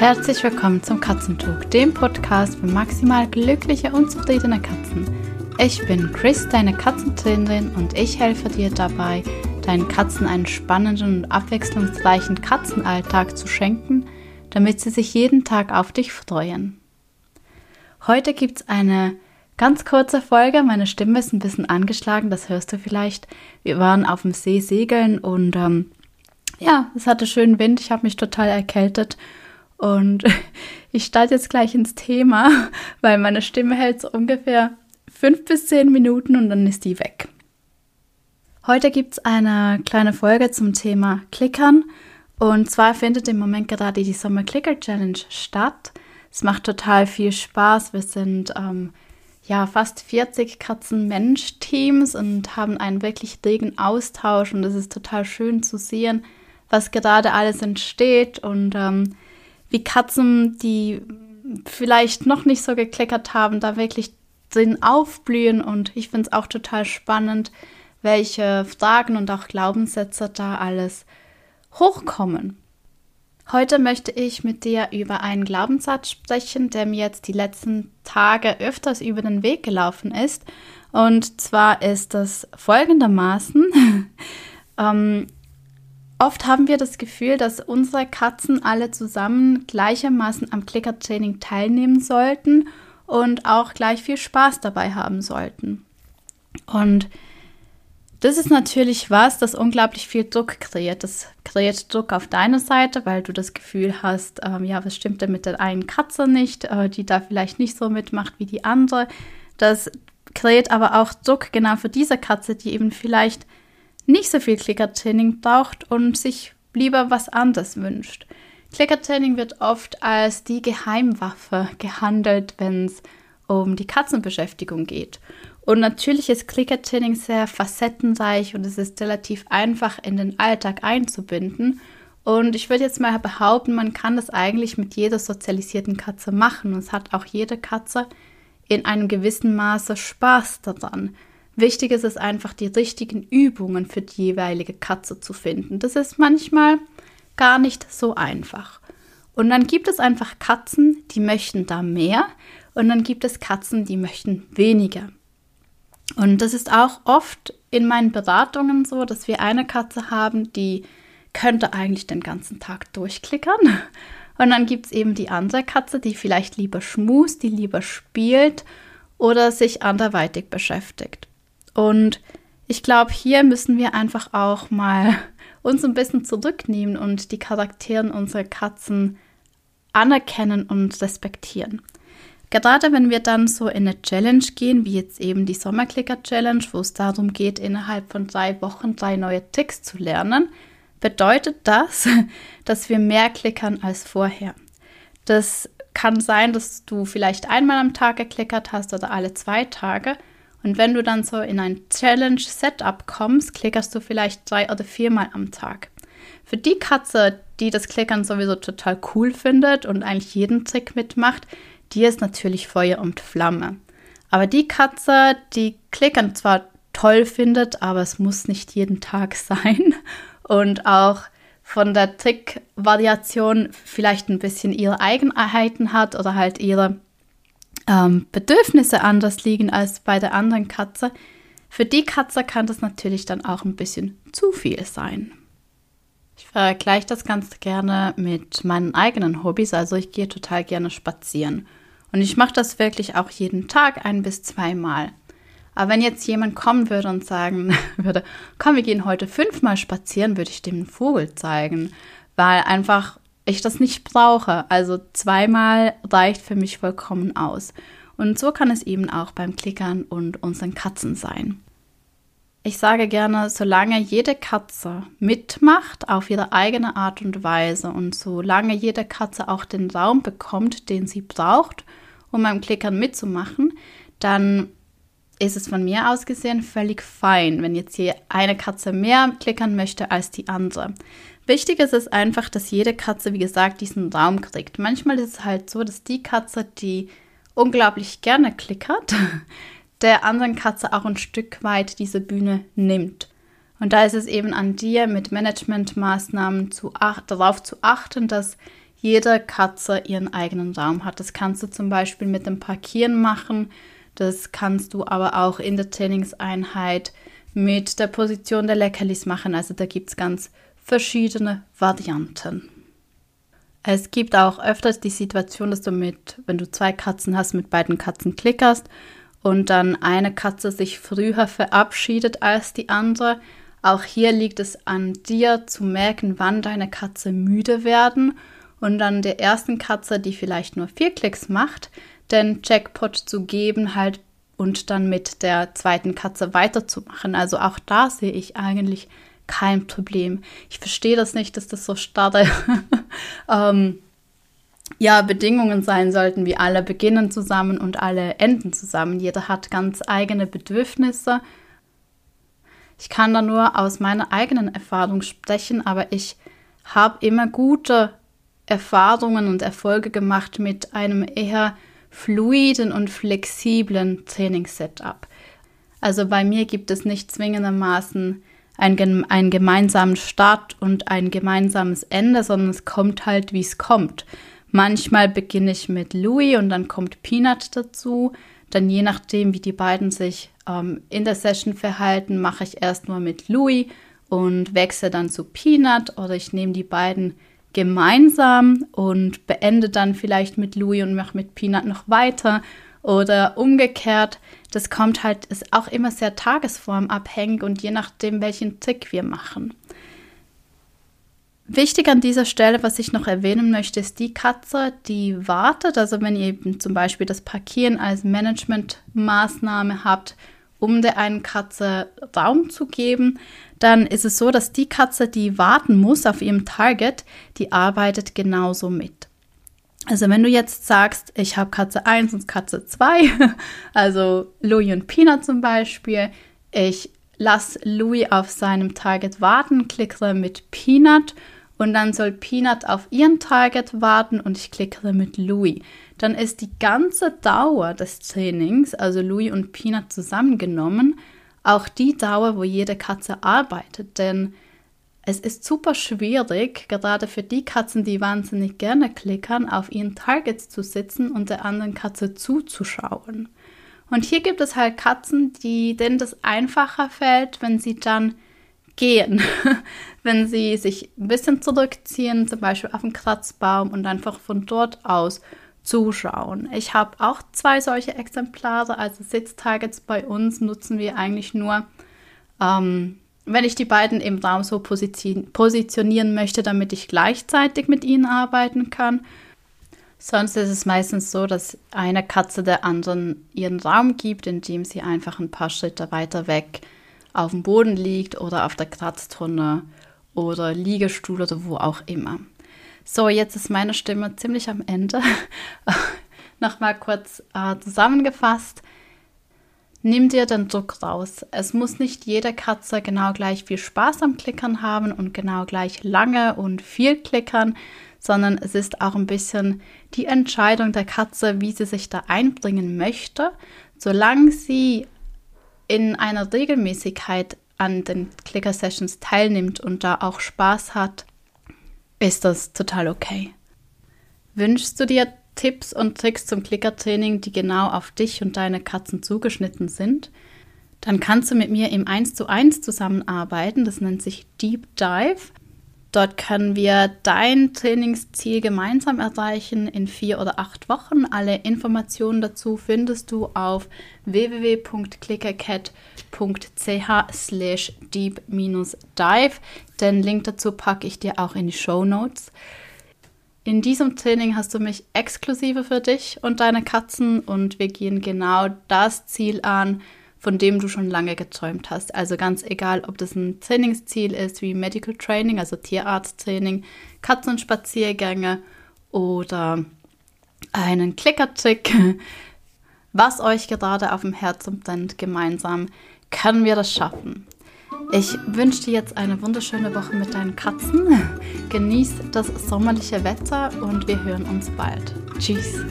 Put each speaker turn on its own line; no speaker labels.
Herzlich willkommen zum Katzentalk, dem Podcast für maximal glückliche und zufriedene Katzen. Ich bin Chris, deine Katzentrainerin, und ich helfe dir dabei, deinen Katzen einen spannenden und abwechslungsreichen Katzenalltag zu schenken, damit sie sich jeden Tag auf dich freuen. Heute gibt es eine ganz kurze Folge. Meine Stimme ist ein bisschen angeschlagen, das hörst du vielleicht. Wir waren auf dem See segeln und ähm, ja, es hatte schönen Wind. Ich habe mich total erkältet und ich starte jetzt gleich ins Thema, weil meine Stimme hält so ungefähr fünf bis zehn Minuten und dann ist die weg. Heute gibt es eine kleine Folge zum Thema Klickern. Und zwar findet im Moment gerade die Sommer Clicker Challenge statt. Es macht total viel Spaß. Wir sind ähm, ja fast 40 Katzen-Mensch-Teams und haben einen wirklich regen Austausch. Und es ist total schön zu sehen, was gerade alles entsteht und ähm, wie Katzen, die vielleicht noch nicht so gekleckert haben, da wirklich drin aufblühen. Und ich finde es auch total spannend, welche Fragen und auch Glaubenssätze da alles hochkommen. Heute möchte ich mit dir über einen Glaubenssatz sprechen, der mir jetzt die letzten Tage öfters über den Weg gelaufen ist. Und zwar ist das folgendermaßen. ähm, Oft haben wir das Gefühl, dass unsere Katzen alle zusammen gleichermaßen am Klickertraining teilnehmen sollten und auch gleich viel Spaß dabei haben sollten. Und das ist natürlich was, das unglaublich viel Druck kreiert. Das kreiert Druck auf deiner Seite, weil du das Gefühl hast, ähm, ja, was stimmt denn mit der einen Katze nicht, äh, die da vielleicht nicht so mitmacht wie die andere. Das kreiert aber auch Druck genau für diese Katze, die eben vielleicht nicht so viel Klickertraining braucht und sich lieber was anderes wünscht. Klickertraining wird oft als die Geheimwaffe gehandelt, wenn es um die Katzenbeschäftigung geht. Und natürlich ist Klickertraining sehr facettenreich und es ist relativ einfach in den Alltag einzubinden. Und ich würde jetzt mal behaupten, man kann das eigentlich mit jeder sozialisierten Katze machen. Und es hat auch jede Katze in einem gewissen Maße Spaß daran. Wichtig ist es einfach, die richtigen Übungen für die jeweilige Katze zu finden. Das ist manchmal gar nicht so einfach. Und dann gibt es einfach Katzen, die möchten da mehr und dann gibt es Katzen, die möchten weniger. Und das ist auch oft in meinen Beratungen so, dass wir eine Katze haben, die könnte eigentlich den ganzen Tag durchklickern. Und dann gibt es eben die andere Katze, die vielleicht lieber schmust, die lieber spielt oder sich anderweitig beschäftigt. Und ich glaube, hier müssen wir einfach auch mal uns ein bisschen zurücknehmen und die Charakteren unserer Katzen anerkennen und respektieren. Gerade wenn wir dann so in eine Challenge gehen, wie jetzt eben die Sommerklicker Challenge, wo es darum geht, innerhalb von drei Wochen drei neue Ticks zu lernen, bedeutet das, dass wir mehr klickern als vorher. Das kann sein, dass du vielleicht einmal am Tag geklickert hast oder alle zwei Tage. Und wenn du dann so in ein Challenge-Setup kommst, klickerst du vielleicht drei oder viermal am Tag. Für die Katze, die das Klickern sowieso total cool findet und eigentlich jeden Trick mitmacht, die ist natürlich Feuer und Flamme. Aber die Katze, die Klickern zwar toll findet, aber es muss nicht jeden Tag sein und auch von der Trick-Variation vielleicht ein bisschen ihre Eigenheiten hat oder halt ihre ähm, Bedürfnisse anders liegen als bei der anderen Katze, für die Katze kann das natürlich dann auch ein bisschen zu viel sein. Ich vergleiche das ganz gerne mit meinen eigenen Hobbys, also ich gehe total gerne spazieren. Und ich mache das wirklich auch jeden Tag ein bis zweimal. Aber wenn jetzt jemand kommen würde und sagen würde, komm, wir gehen heute fünfmal spazieren, würde ich dem einen Vogel zeigen, weil einfach ich das nicht brauche. Also zweimal reicht für mich vollkommen aus. Und so kann es eben auch beim Klickern und unseren Katzen sein. Ich sage gerne, solange jede Katze mitmacht auf ihre eigene Art und Weise und solange jede Katze auch den Raum bekommt, den sie braucht, um beim Klickern mitzumachen, dann ist es von mir aus gesehen völlig fein, wenn jetzt hier eine Katze mehr klickern möchte als die andere. Wichtig ist es einfach, dass jede Katze, wie gesagt, diesen Raum kriegt. Manchmal ist es halt so, dass die Katze, die unglaublich gerne klickert, der anderen Katze auch ein Stück weit diese Bühne nimmt. Und da ist es eben an dir, mit Managementmaßnahmen zu darauf zu achten, dass jede Katze ihren eigenen Raum hat. Das kannst du zum Beispiel mit dem Parkieren machen. Das kannst du aber auch in der Trainingseinheit mit der Position der Leckerlis machen. Also da gibt es ganz verschiedene Varianten. Es gibt auch öfters die Situation, dass du mit, wenn du zwei Katzen hast, mit beiden Katzen klickerst und dann eine Katze sich früher verabschiedet als die andere. Auch hier liegt es an dir zu merken, wann deine Katze müde werden und dann der ersten Katze, die vielleicht nur vier Klicks macht, den Jackpot zu geben halt und dann mit der zweiten Katze weiterzumachen. Also auch da sehe ich eigentlich kein Problem. Ich verstehe das nicht, dass das so starre ähm, ja, Bedingungen sein sollten, wie alle beginnen zusammen und alle enden zusammen. Jeder hat ganz eigene Bedürfnisse. Ich kann da nur aus meiner eigenen Erfahrung sprechen, aber ich habe immer gute Erfahrungen und Erfolge gemacht mit einem eher fluiden und flexiblen Trainingssetup. Also bei mir gibt es nicht zwingendermaßen einen, einen gemeinsamen Start und ein gemeinsames Ende, sondern es kommt halt, wie es kommt. Manchmal beginne ich mit Louis und dann kommt Peanut dazu. Dann je nachdem, wie die beiden sich ähm, in der Session verhalten, mache ich erst mal mit Louis und wechsle dann zu Peanut oder ich nehme die beiden gemeinsam und beende dann vielleicht mit Louis und mache mit Peanut noch weiter oder umgekehrt. Das kommt halt, ist auch immer sehr tagesformabhängig und je nachdem, welchen Tick wir machen. Wichtig an dieser Stelle, was ich noch erwähnen möchte, ist die Katze, die wartet. Also wenn ihr eben zum Beispiel das Parkieren als Managementmaßnahme habt, um der einen Katze Raum zu geben, dann ist es so, dass die Katze, die warten muss auf ihrem Target, die arbeitet genauso mit. Also wenn du jetzt sagst, ich habe Katze 1 und Katze 2, also Louis und Peanut zum Beispiel, ich lasse Louis auf seinem Target warten, klicke mit Peanut und dann soll Peanut auf ihren Target warten und ich klicke mit Louis. Dann ist die ganze Dauer des Trainings, also Louis und Peanut zusammengenommen, auch die Dauer, wo jede Katze arbeitet. Denn es ist super schwierig, gerade für die Katzen, die wahnsinnig gerne klickern, auf ihren Targets zu sitzen und der anderen Katze zuzuschauen. Und hier gibt es halt Katzen, die, denen das einfacher fällt, wenn sie dann gehen. wenn sie sich ein bisschen zurückziehen, zum Beispiel auf den Kratzbaum und einfach von dort aus zuschauen. Ich habe auch zwei solche Exemplare, also Sitztargets bei uns nutzen wir eigentlich nur, ähm, wenn ich die beiden im Raum so positionieren möchte, damit ich gleichzeitig mit ihnen arbeiten kann. Sonst ist es meistens so, dass eine Katze der anderen ihren Raum gibt, indem sie einfach ein paar Schritte weiter weg auf dem Boden liegt oder auf der Kratztonne oder Liegestuhl oder wo auch immer. So, jetzt ist meine Stimme ziemlich am Ende. Nochmal kurz äh, zusammengefasst. Nimm dir den Druck raus. Es muss nicht jede Katze genau gleich viel Spaß am Klickern haben und genau gleich lange und viel klickern, sondern es ist auch ein bisschen die Entscheidung der Katze, wie sie sich da einbringen möchte. Solange sie in einer Regelmäßigkeit an den Clicker-Sessions teilnimmt und da auch Spaß hat, ist das total okay. Wünschst du dir Tipps und Tricks zum Klickertraining, die genau auf dich und deine Katzen zugeschnitten sind? Dann kannst du mit mir im 1 zu 1 zusammenarbeiten. Das nennt sich Deep Dive. Dort können wir dein Trainingsziel gemeinsam erreichen in vier oder acht Wochen. Alle Informationen dazu findest du auf www.clickercat.ch slash deep-dive. Den Link dazu packe ich dir auch in die Show Notes. In diesem Training hast du mich exklusive für dich und deine Katzen und wir gehen genau das Ziel an, von dem du schon lange geträumt hast. Also ganz egal, ob das ein Trainingsziel ist wie Medical Training, also Tierarzttraining, Katzenspaziergänge oder einen Klickertrick, was euch gerade auf dem Herzen brennt, gemeinsam können wir das schaffen. Ich wünsche dir jetzt eine wunderschöne Woche mit deinen Katzen. Genieß das sommerliche Wetter und wir hören uns bald. Tschüss.